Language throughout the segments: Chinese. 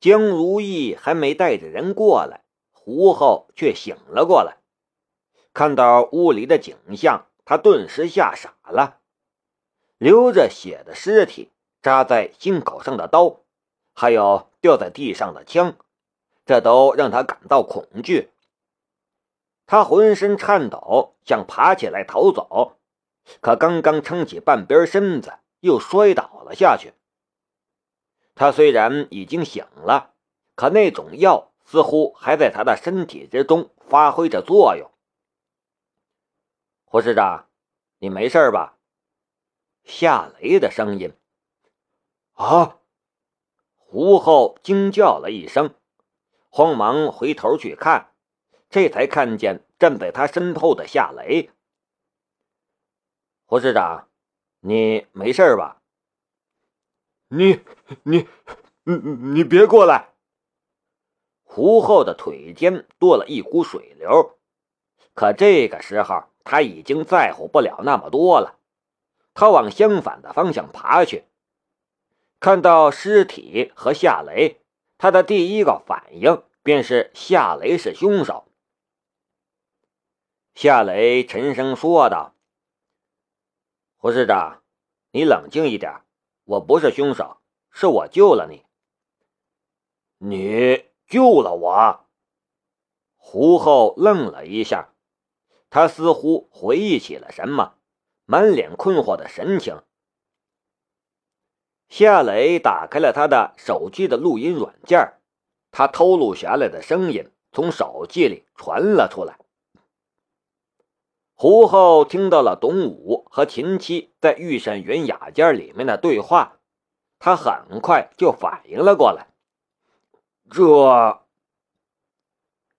江如意还没带着人过来，胡后却醒了过来。看到屋里的景象，他顿时吓傻了。流着血的尸体，扎在心口上的刀，还有掉在地上的枪，这都让他感到恐惧。他浑身颤抖，想爬起来逃走，可刚刚撑起半边身子，又摔倒了下去。他虽然已经醒了，可那种药似乎还在他的身体之中发挥着作用。胡师长，你没事吧？夏雷的声音。啊！胡后惊叫了一声，慌忙回头去看，这才看见站在他身后的夏雷。胡师长，你没事吧？你你你你别过来！胡后的腿间多了一股水流，可这个时候他已经在乎不了那么多了。他往相反的方向爬去，看到尸体和夏雷，他的第一个反应便是夏雷是凶手。夏雷沉声说道：“胡市长，你冷静一点。”我不是凶手，是我救了你。你救了我？胡厚愣了一下，他似乎回忆起了什么，满脸困惑的神情。夏雷打开了他的手机的录音软件，他偷录下来的声音从手机里传了出来。胡浩听到了董武和秦七在御膳园雅间里面的对话，他很快就反应了过来。这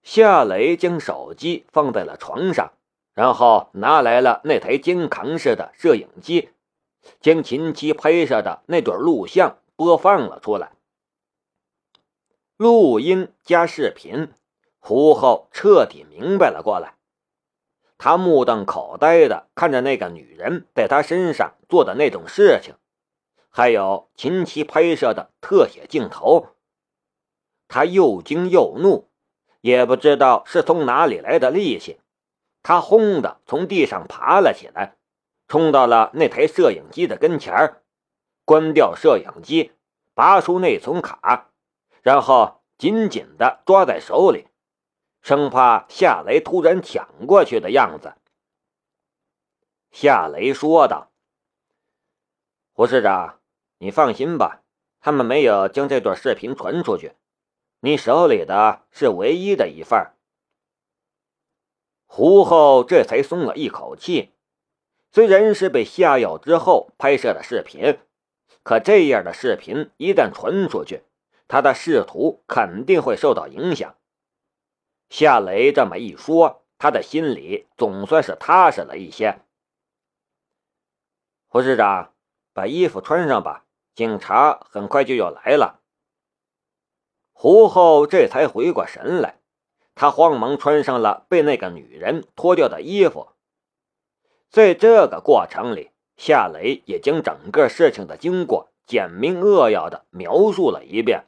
夏雷将手机放在了床上，然后拿来了那台肩扛式的摄影机，将秦七拍摄的那段录像播放了出来。录音加视频，胡浩彻底明白了过来。他目瞪口呆的看着那个女人在他身上做的那种事情，还有秦七拍摄的特写镜头。他又惊又怒，也不知道是从哪里来的力气，他轰的从地上爬了起来，冲到了那台摄影机的跟前关掉摄影机，拔出内存卡，然后紧紧的抓在手里。生怕夏雷突然抢过去的样子。夏雷说道：“胡市长，你放心吧，他们没有将这段视频传出去。你手里的是唯一的一份。”胡后这才松了一口气。虽然是被下药之后拍摄的视频，可这样的视频一旦传出去，他的仕途肯定会受到影响。夏雷这么一说，他的心里总算是踏实了一些。胡市长，把衣服穿上吧，警察很快就要来了。胡后这才回过神来，他慌忙穿上了被那个女人脱掉的衣服。在这个过程里，夏雷也将整个事情的经过简明扼要的描述了一遍。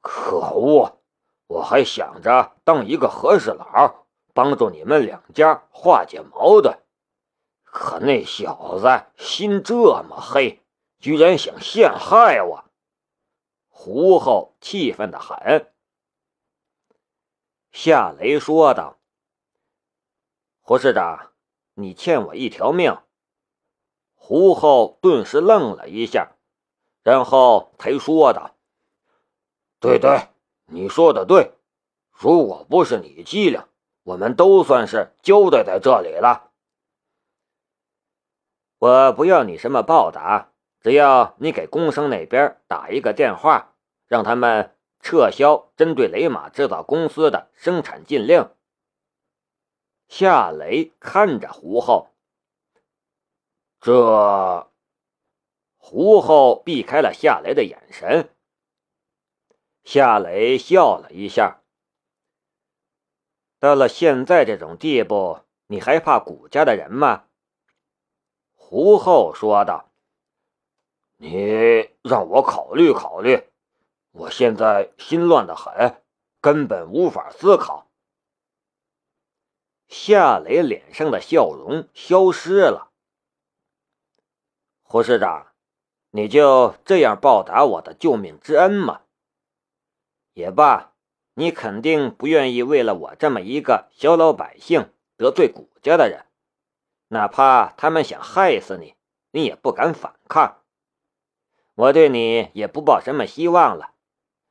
可恶！我还想着当一个和事佬，帮助你们两家化解矛盾，可那小子心这么黑，居然想陷害我！胡后气愤的很。夏雷说道：“胡市长，你欠我一条命。”胡后顿时愣了一下，然后才说道：“对对。”你说的对，如果不是你机灵，我们都算是交代在这里了。我不要你什么报答，只要你给工商那边打一个电话，让他们撤销针对雷马制造公司的生产禁令。夏雷看着胡后，这胡后避开了夏雷的眼神。夏雷笑了一下。到了现在这种地步，你还怕古家的人吗？胡后说道：“你让我考虑考虑，我现在心乱的很，根本无法思考。夏雷脸上的笑容消失了。胡市长，你就这样报答我的救命之恩吗？也罢，你肯定不愿意为了我这么一个小老百姓得罪谷家的人，哪怕他们想害死你，你也不敢反抗。我对你也不抱什么希望了。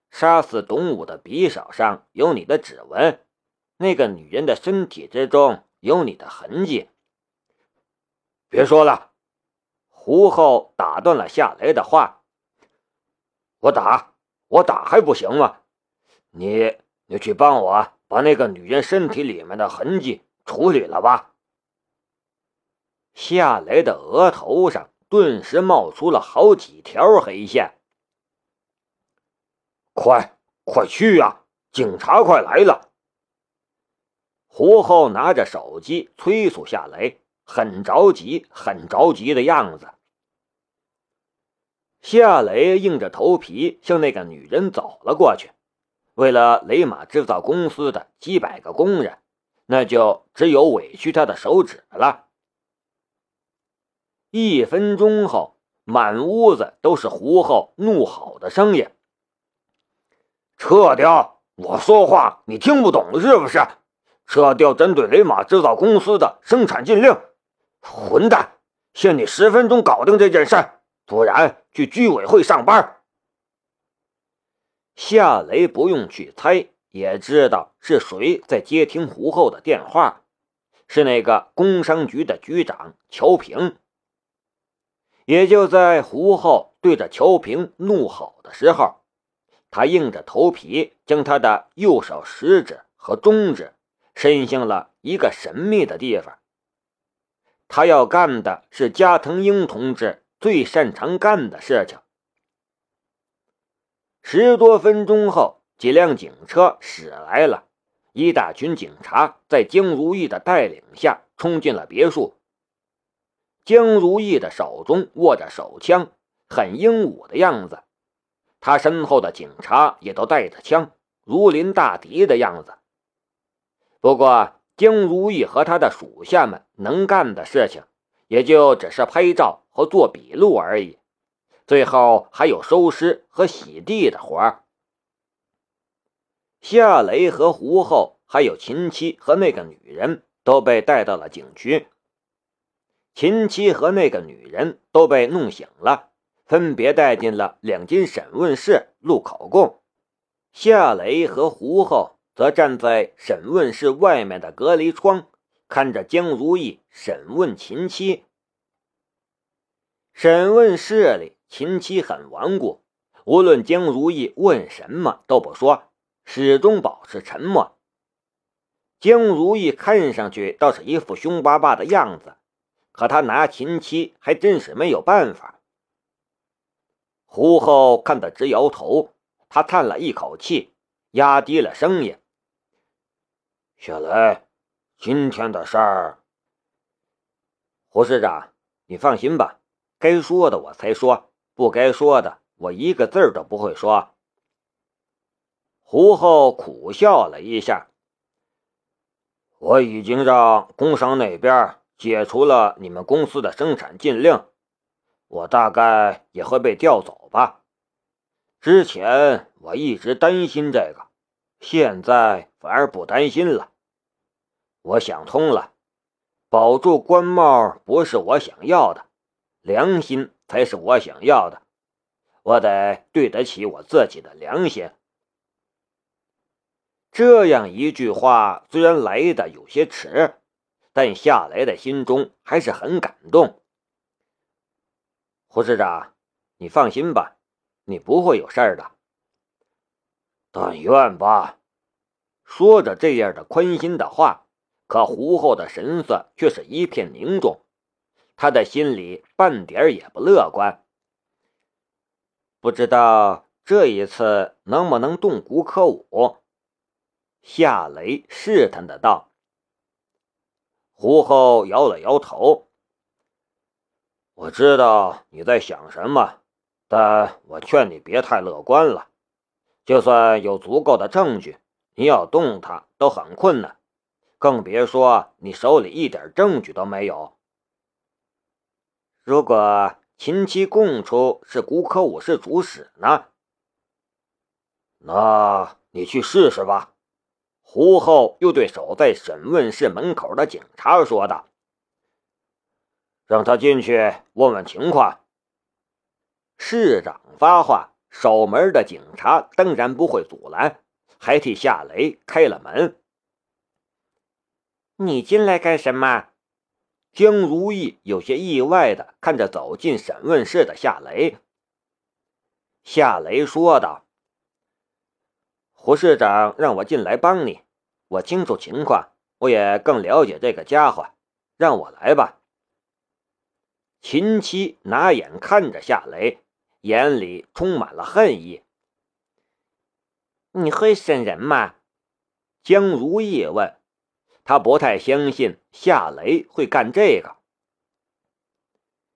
杀死董武的匕首上有你的指纹，那个女人的身体之中有你的痕迹。别说了，胡后打断了夏雷的话。我打，我打还不行吗？你，你去帮我把那个女人身体里面的痕迹处理了吧。夏雷的额头上。顿时冒出了好几条黑线。快，快去呀！警察快来了！胡浩拿着手机催促夏雷，很着急，很着急的样子。夏雷硬着头皮向那个女人走了过去。为了雷马制造公司的几百个工人，那就只有委屈他的手指了。一分钟后，满屋子都是胡后怒吼的声音：“撤掉！我说话你听不懂是不是？撤掉针对雷马制造公司的生产禁令！混蛋，限你十分钟搞定这件事，不然去居委会上班。”夏雷不用去猜，也知道是谁在接听胡后的电话，是那个工商局的局长乔平。也就在胡后对着乔平怒吼的时候，他硬着头皮将他的右手食指和中指伸向了一个神秘的地方。他要干的是加藤鹰同志最擅长干的事情。十多分钟后，几辆警车驶来了，一大群警察在江如意的带领下冲进了别墅。江如意的手中握着手枪，很英武的样子。他身后的警察也都带着枪，如临大敌的样子。不过，江如意和他的属下们能干的事情，也就只是拍照和做笔录而已。最后还有收尸和洗地的活儿。夏雷和胡后，还有秦七和那个女人，都被带到了警局。秦七和那个女人都被弄醒了，分别带进了两间审问室录口供。夏雷和胡后则站在审问室外面的隔离窗，看着江如意审问秦七。审问室里，秦七很顽固，无论江如意问什么都不说，始终保持沉默。江如意看上去倒是一副凶巴巴的样子。可他拿秦七还真是没有办法。胡后看得直摇头，他叹了一口气，压低了声音：“小雷，今天的事儿，胡市长，你放心吧，该说的我才说，不该说的我一个字都不会说。”胡后苦笑了一下：“我已经让工商那边。”解除了你们公司的生产禁令，我大概也会被调走吧。之前我一直担心这个，现在反而不担心了。我想通了，保住官帽不是我想要的，良心才是我想要的。我得对得起我自己的良心。这样一句话虽然来的有些迟。但夏雷的心中还是很感动。胡市长，你放心吧，你不会有事儿的。但愿吧。说着这样的宽心的话，可胡后的神色却是一片凝重，他的心里半点也不乐观。不知道这一次能不能动古可武？夏雷试探的道。胡后摇了摇头。我知道你在想什么，但我劝你别太乐观了。就算有足够的证据，你要动他都很困难，更别说你手里一点证据都没有。如果秦七供出是古可武是主使呢？那你去试试吧。胡后又对守在审问室门口的警察说道：“让他进去问问情况。”市长发话，守门的警察当然不会阻拦，还替夏雷开了门。你进来干什么？江如意有些意外的看着走进审问室的夏雷。夏雷说道：“胡市长让我进来帮你。”我清楚情况，我也更了解这个家伙，让我来吧。秦七拿眼看着夏雷，眼里充满了恨意。你会审人吗？江如意问。他不太相信夏雷会干这个。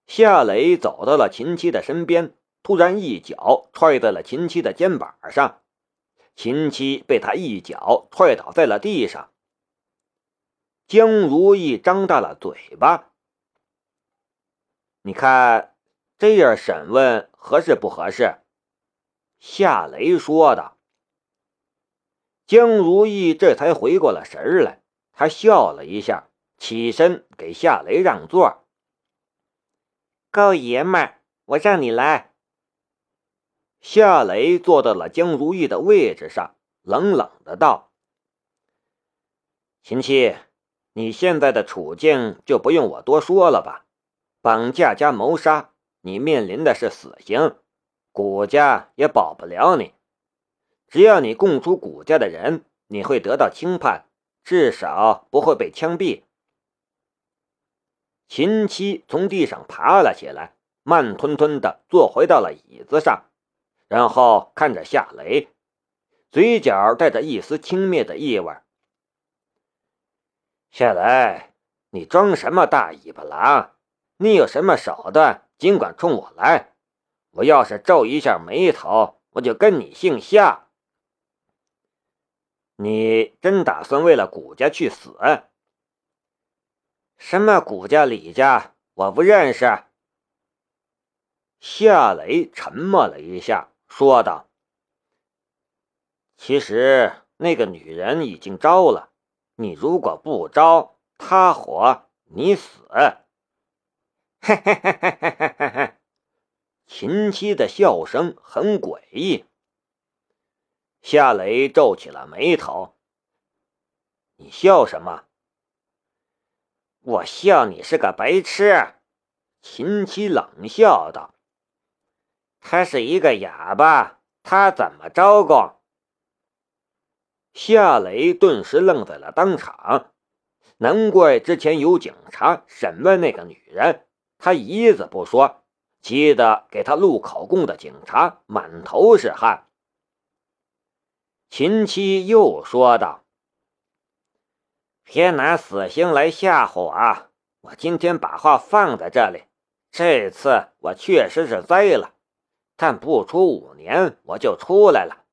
夏雷走到了秦七的身边，突然一脚踹在了秦七的肩膀上。秦七被他一脚踹倒在了地上。江如意张大了嘴巴：“你看，这样审问合适不合适？”夏雷说道。江如意这才回过了神来，他笑了一下，起身给夏雷让座。够爷们，我让你来。夏雷坐到了江如意的位置上，冷冷的道：“秦七，你现在的处境就不用我多说了吧？绑架加谋杀，你面临的是死刑，谷家也保不了你。只要你供出谷家的人，你会得到轻判，至少不会被枪毙。”秦七从地上爬了起来，慢吞吞的坐回到了椅子上。然后看着夏雷，嘴角带着一丝轻蔑的意味。夏雷，你装什么大尾巴狼？你有什么手段，尽管冲我来。我要是皱一下眉头，我就跟你姓夏。你真打算为了谷家去死？什么谷家、李家，我不认识。夏雷沉默了一下。说道：“其实那个女人已经招了，你如果不招，她活你死。”嘿嘿嘿嘿嘿嘿嘿！秦七的笑声很诡异。夏雷皱起了眉头：“你笑什么？”“我笑你是个白痴。”秦七冷笑道。他是一个哑巴，他怎么招供？夏雷顿时愣在了当场。难怪之前有警察审问那个女人，他一字不说，急得给他录口供的警察满头是汗。秦七又说道：“别拿死刑来吓唬我！我今天把话放在这里，这次我确实是栽了。”但不出五年，我就出来了。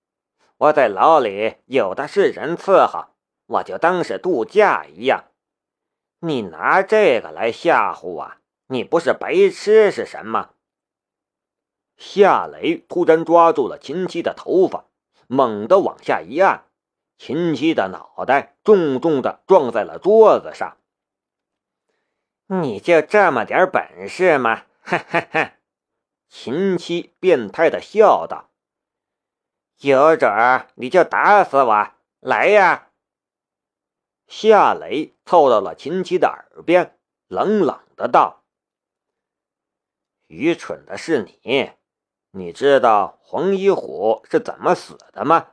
我在牢里有的是人伺候，我就当是度假一样。你拿这个来吓唬我，你不是白痴是什么？夏雷突然抓住了秦七的头发，猛地往下一按，秦七的脑袋重重的撞在了桌子上。你就这么点本事吗？哈哈哈！秦七变态的笑道：“有种你就打死我，来呀！”夏雷凑到了秦七的耳边，冷冷的道：“愚蠢的是你，你知道黄一虎是怎么死的吗？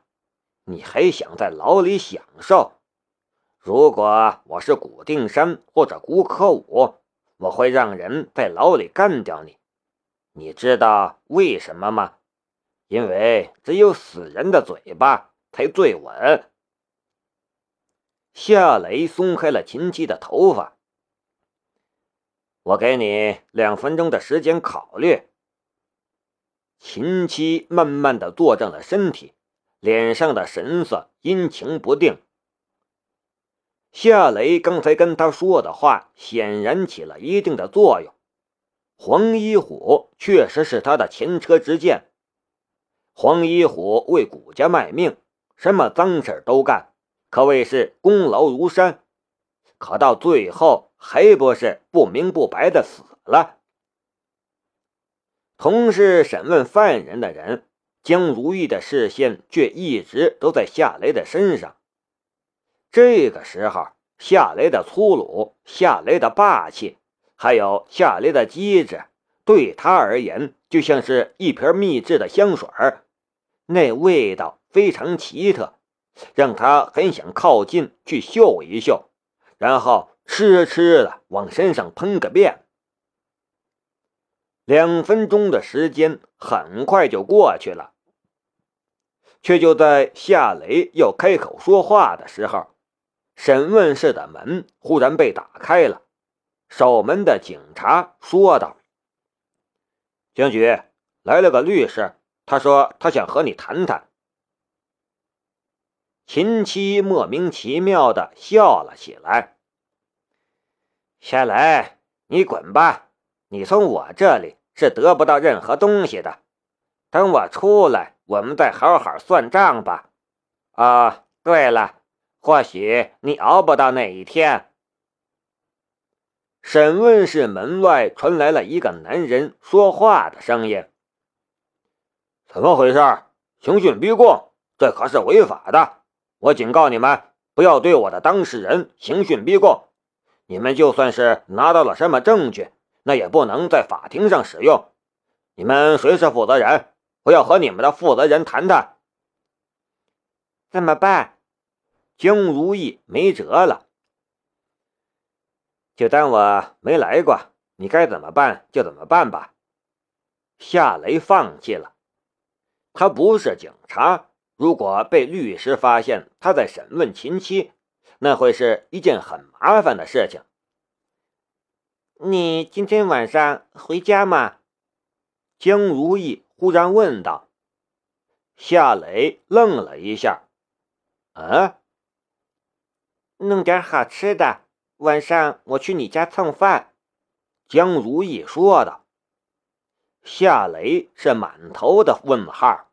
你还想在牢里享受？如果我是古定山或者古可武，我会让人在牢里干掉你。”你知道为什么吗？因为只有死人的嘴巴才最稳。夏雷松开了秦七的头发。我给你两分钟的时间考虑。秦七慢慢的坐正了身体，脸上的神色阴晴不定。夏雷刚才跟他说的话显然起了一定的作用。黄一虎确实是他的前车之鉴。黄一虎为谷家卖命，什么脏事都干，可谓是功劳如山。可到最后，还不是不明不白的死了？同是审问犯人的人，江如意的视线却一直都在夏雷的身上。这个时候，夏雷的粗鲁，夏雷的霸气。还有夏雷的机智，对他而言就像是一瓶秘制的香水那味道非常奇特，让他很想靠近去嗅一嗅，然后痴痴的往身上喷个遍。两分钟的时间很快就过去了，却就在夏雷要开口说话的时候，审问室的门忽然被打开了。守门的警察说道：“警局来了个律师，他说他想和你谈谈。”秦七莫名其妙的笑了起来：“夏雷，你滚吧！你从我这里是得不到任何东西的。等我出来，我们再好好算账吧。啊，对了，或许你熬不到那一天。”审问室门外传来了一个男人说话的声音：“怎么回事？刑讯逼供，这可是违法的！我警告你们，不要对我的当事人刑讯逼供。你们就算是拿到了什么证据，那也不能在法庭上使用。你们谁是负责人？我要和你们的负责人谈谈。怎么办？”江如意没辙了。就当我没来过，你该怎么办就怎么办吧。夏雷放弃了，他不是警察，如果被律师发现他在审问秦七，那会是一件很麻烦的事情。你今天晚上回家吗？江如意忽然问道。夏雷愣了一下，啊，弄点好吃的。晚上我去你家蹭饭，江如意说道。夏雷是满头的问号。